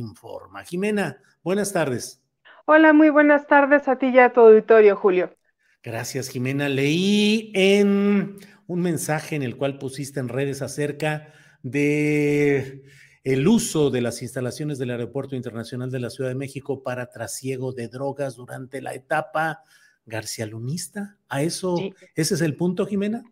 Informa. Jimena, buenas tardes. Hola, muy buenas tardes a ti y a tu auditorio, Julio. Gracias, Jimena. Leí en un mensaje en el cual pusiste en redes acerca de el uso de las instalaciones del Aeropuerto Internacional de la Ciudad de México para trasiego de drogas durante la etapa García Lunista. ¿A eso, Sí. ese es el punto, Jimena?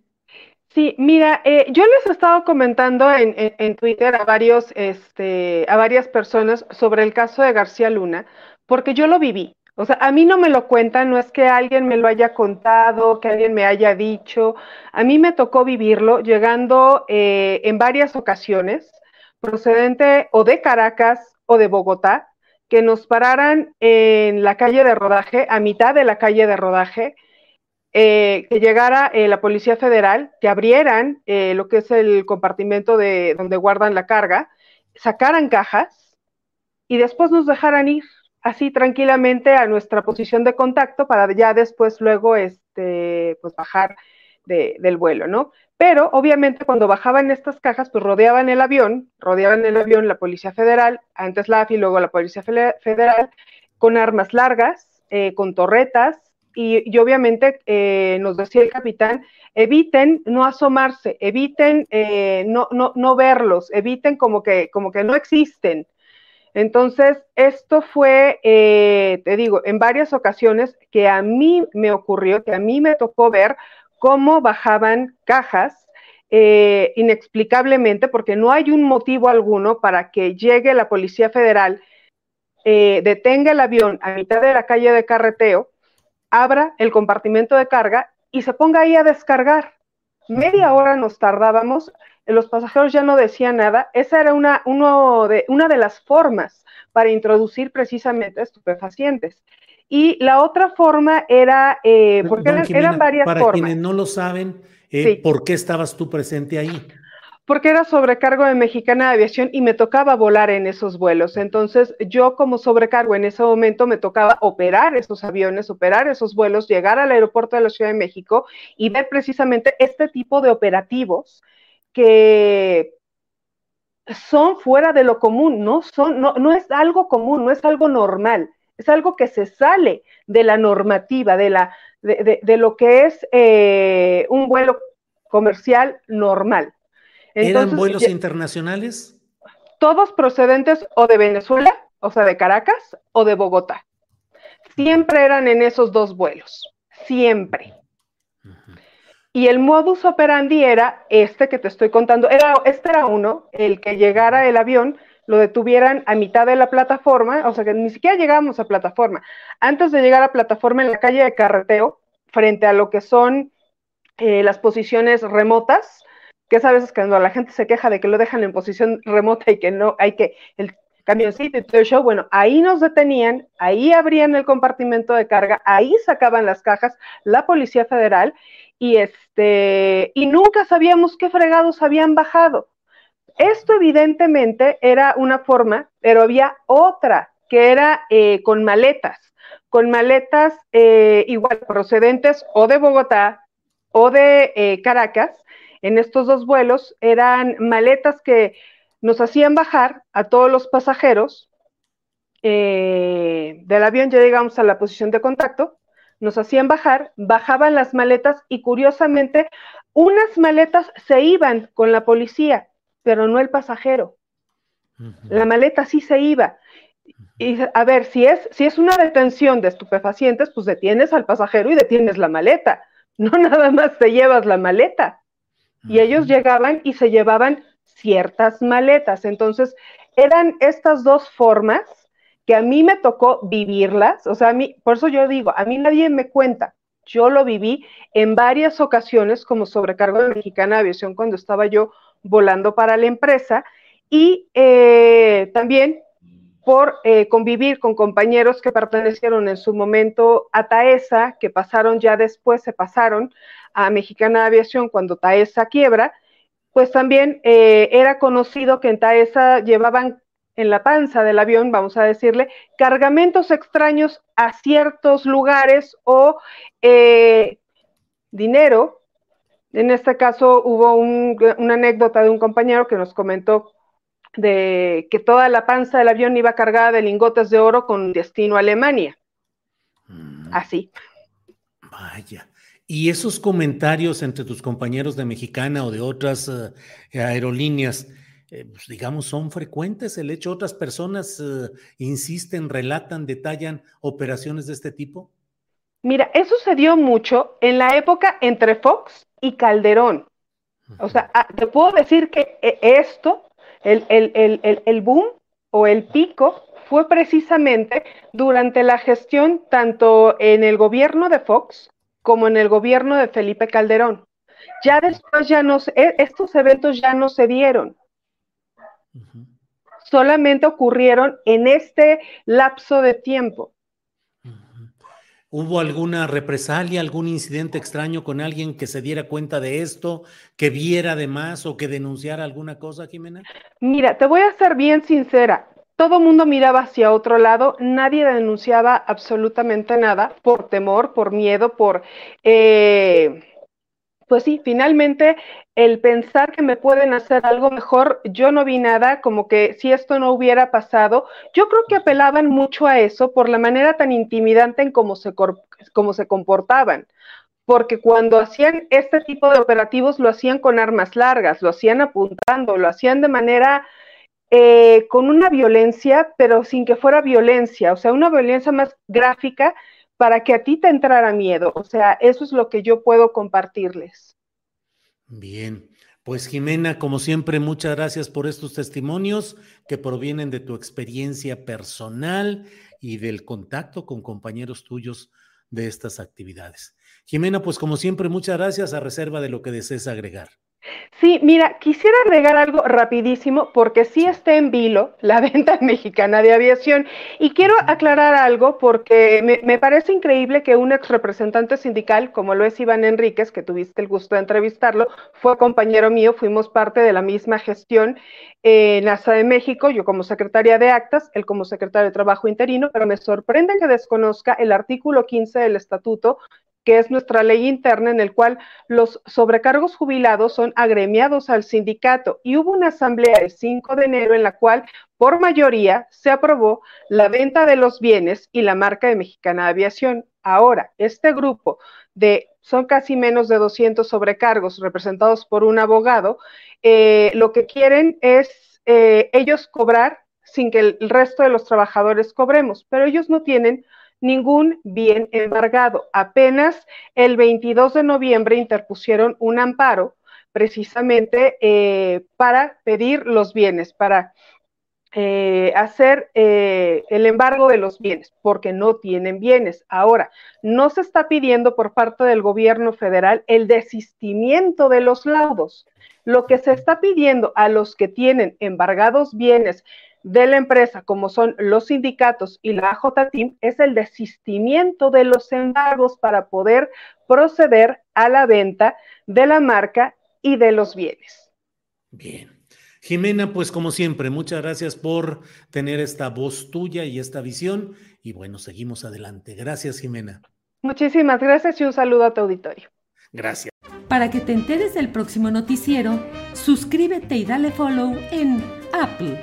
Sí, mira, eh, yo les he estado comentando en, en- Twitter a varios, este, a varias personas sobre el caso de García Luna, porque yo lo viví. O sea, a mí no me lo cuentan, no es que alguien me lo haya contado, que alguien me haya dicho. A mí me tocó vivirlo llegando eh, en varias ocasiones, procedente o de Caracas o de Bogotá, que nos pararan en la calle de rodaje, a mitad de la calle de rodaje eh, que llegara eh, la Policía Federal, que abrieran eh, lo que es el compartimento de donde guardan la carga, sacaran cajas y después nos dejaran ir así tranquilamente a nuestra posición de contacto para ya después luego este, pues bajar de- del vuelo, ¿no? Pero obviamente cuando bajaban estas cajas, pues rodeaban el avión, rodeaban el avión la Policía Federal, antes la AFI, luego la Policía Federal, con armas largas, eh, con torretas, y, obviamente eh, nos decía el capitán, eviten no asomarse, eviten eh, no, no, no verlos, eviten como que, como que no existen. Entonces, esto fue, eh, te digo, en varias ocasiones que a mí me ocurrió, que a mí me tocó ver cómo bajaban cajas eh, inexplicablemente, porque no hay un motivo alguno para que llegue la Policía Federal, detenga el avión a mitad de la calle de carreteo, abra el compartimento de carga y se ponga ahí a descargar. Media hora nos tardábamos, los pasajeros ya no decían nada. Esa era una, uno de, una de las formas para introducir precisamente estupefacientes. Y la otra forma era, eh, porque Don eran, Jimena, eran varias para formas. quienes no lo saben, eh, Sí. ¿por qué estabas tú presente ahí? Porque era sobrecargo de Mexicana de Aviación y me tocaba volar en esos vuelos. Entonces, yo como sobrecargo en ese momento me tocaba operar esos aviones, operar esos vuelos, llegar al aeropuerto de la Ciudad de México y ver precisamente este tipo de operativos que son fuera de lo común, no son, no, no es algo común, no es algo normal, es algo que se sale de la normativa, de la, de, de, de lo que es eh, un vuelo comercial normal. ¿Eran vuelos ya- internacionales? todos procedentes o de Venezuela, o sea, de Caracas, o de Bogotá. Siempre eran en esos dos vuelos, siempre. Y el modus operandi era este que te estoy contando, era, este era uno, el que llegara el avión, lo detuvieran a mitad de la plataforma, o sea que ni siquiera llegábamos a plataforma. Antes de llegar a plataforma en la calle de carreteo, frente a lo que son eh, las posiciones remotas, que es a veces cuando la gente se queja de que lo dejan en posición remota y que no hay que el camioncito y todo el show, bueno, ahí nos detenían, ahí abrían el compartimento de carga, ahí sacaban las cajas la Policía Federal y este y nunca sabíamos qué fregados habían bajado. Esto evidentemente era una forma, pero había otra que era eh, con maletas, con maletas eh, igual procedentes o de Bogotá o de eh, Caracas, en estos dos vuelos eran maletas que nos hacían bajar a todos los pasajeros eh, del avión, ya llegamos a la posición de contacto, nos hacían bajar, bajaban las maletas y curiosamente unas maletas se iban con la policía, pero no el pasajero. La maleta sí se iba. Y a ver, si es, si es una detención de estupefacientes, pues detienes al pasajero y detienes la maleta. No nada más te llevas la maleta. Y ellos llegaban y se llevaban ciertas maletas. Entonces, eran estas dos formas que a mí me tocó vivirlas. O sea, a mí, por eso yo digo, a mí nadie me cuenta. Yo lo viví en varias ocasiones como sobrecargo de Mexicana Aviación cuando estaba yo volando para la empresa y eh, también por eh, convivir con compañeros que pertenecieron en su momento a TAESA, que pasaron ya después, se pasaron a Mexicana Aviación cuando TAESA quiebra, pues también eh, era conocido que en TAESA llevaban en la panza del avión, vamos a decirle, cargamentos extraños a ciertos lugares o eh, dinero. En este caso hubo una anécdota de un compañero que nos comentó de que toda la panza del avión iba cargada de lingotes de oro con destino a Alemania. Mm. Así. Vaya. Y esos comentarios entre tus compañeros de Mexicana o de otras eh, aerolíneas, eh, pues, digamos, son frecuentes. El hecho, otras personas eh, insisten, relatan, detallan operaciones de este tipo. Mira, eso se dio mucho en la época entre Fox y Calderón. O sea, ah, te puedo decir que esto el, boom o el pico fue precisamente durante la gestión tanto en el gobierno de Fox como en el gobierno de Felipe Calderón. Ya después ya no e, estos eventos ya no se dieron. Solamente ocurrieron en este lapso de tiempo. ¿Hubo alguna represalia, algún incidente extraño con alguien que se diera cuenta de esto, que viera además o que denunciara alguna cosa, Jimena? Mira, te voy a ser bien sincera. Todo mundo miraba hacia otro lado, nadie denunciaba absolutamente nada por temor, por miedo, por... Eh, pues sí, finalmente el pensar que me pueden hacer algo mejor, yo no vi nada como que si esto no hubiera pasado, yo creo que apelaban mucho a eso por la manera tan intimidante en cómo se, cómo se comportaban porque cuando hacían este tipo de operativos lo hacían con armas largas, lo hacían apuntando, lo hacían de manera eh, con una violencia, pero sin que fuera violencia, o sea, una violencia más gráfica para que a ti te entrara miedo. O sea, eso es lo que yo puedo compartirles. Bien, pues Jimena, como siempre, muchas gracias por estos testimonios que provienen de tu experiencia personal y del contacto con compañeros tuyos de estas actividades. Jimena, pues como siempre, muchas gracias a reserva de lo que desees agregar. Sí, mira, quisiera agregar algo rapidísimo porque sí está en vilo la venta mexicana de aviación. Y quiero aclarar algo porque me, parece increíble que un ex representante sindical como lo es Iván Enríquez, que tuviste el gusto de entrevistarlo, fue compañero mío, fuimos parte de la misma gestión en NASA de México, yo como secretaria de actas, él como secretario de Trabajo interino, pero me sorprende que desconozca el artículo 15 del estatuto que es nuestra ley interna en el cual los sobrecargos jubilados son agremiados al sindicato y hubo una asamblea el 5 de enero en la cual por mayoría se aprobó la venta de los bienes y la marca de Mexicana Aviación. Ahora, este grupo de, son casi menos de 200 sobrecargos representados por un abogado, eh, lo que quieren es eh, ellos cobrar sin que el resto de los trabajadores cobremos, pero ellos no tienen ningún bien embargado. Apenas el 22 de noviembre interpusieron un amparo precisamente eh, para pedir los bienes, para eh, hacer eh, el embargo de los bienes, porque no tienen bienes. Ahora, no se está pidiendo por parte del gobierno federal el desistimiento de los laudos. Lo que se está pidiendo a los que tienen embargados bienes de la empresa, como son los sindicatos y la AJTIM, es el desistimiento de los embargos para poder proceder a la venta de la marca y de los bienes. Bien. Jimena, pues como siempre, muchas gracias por tener esta voz tuya y esta visión. Y bueno, seguimos adelante. Gracias, Jimena. Muchísimas gracias y un saludo a tu auditorio. Gracias. Para que te enteres del próximo noticiero, suscríbete y dale follow en Apple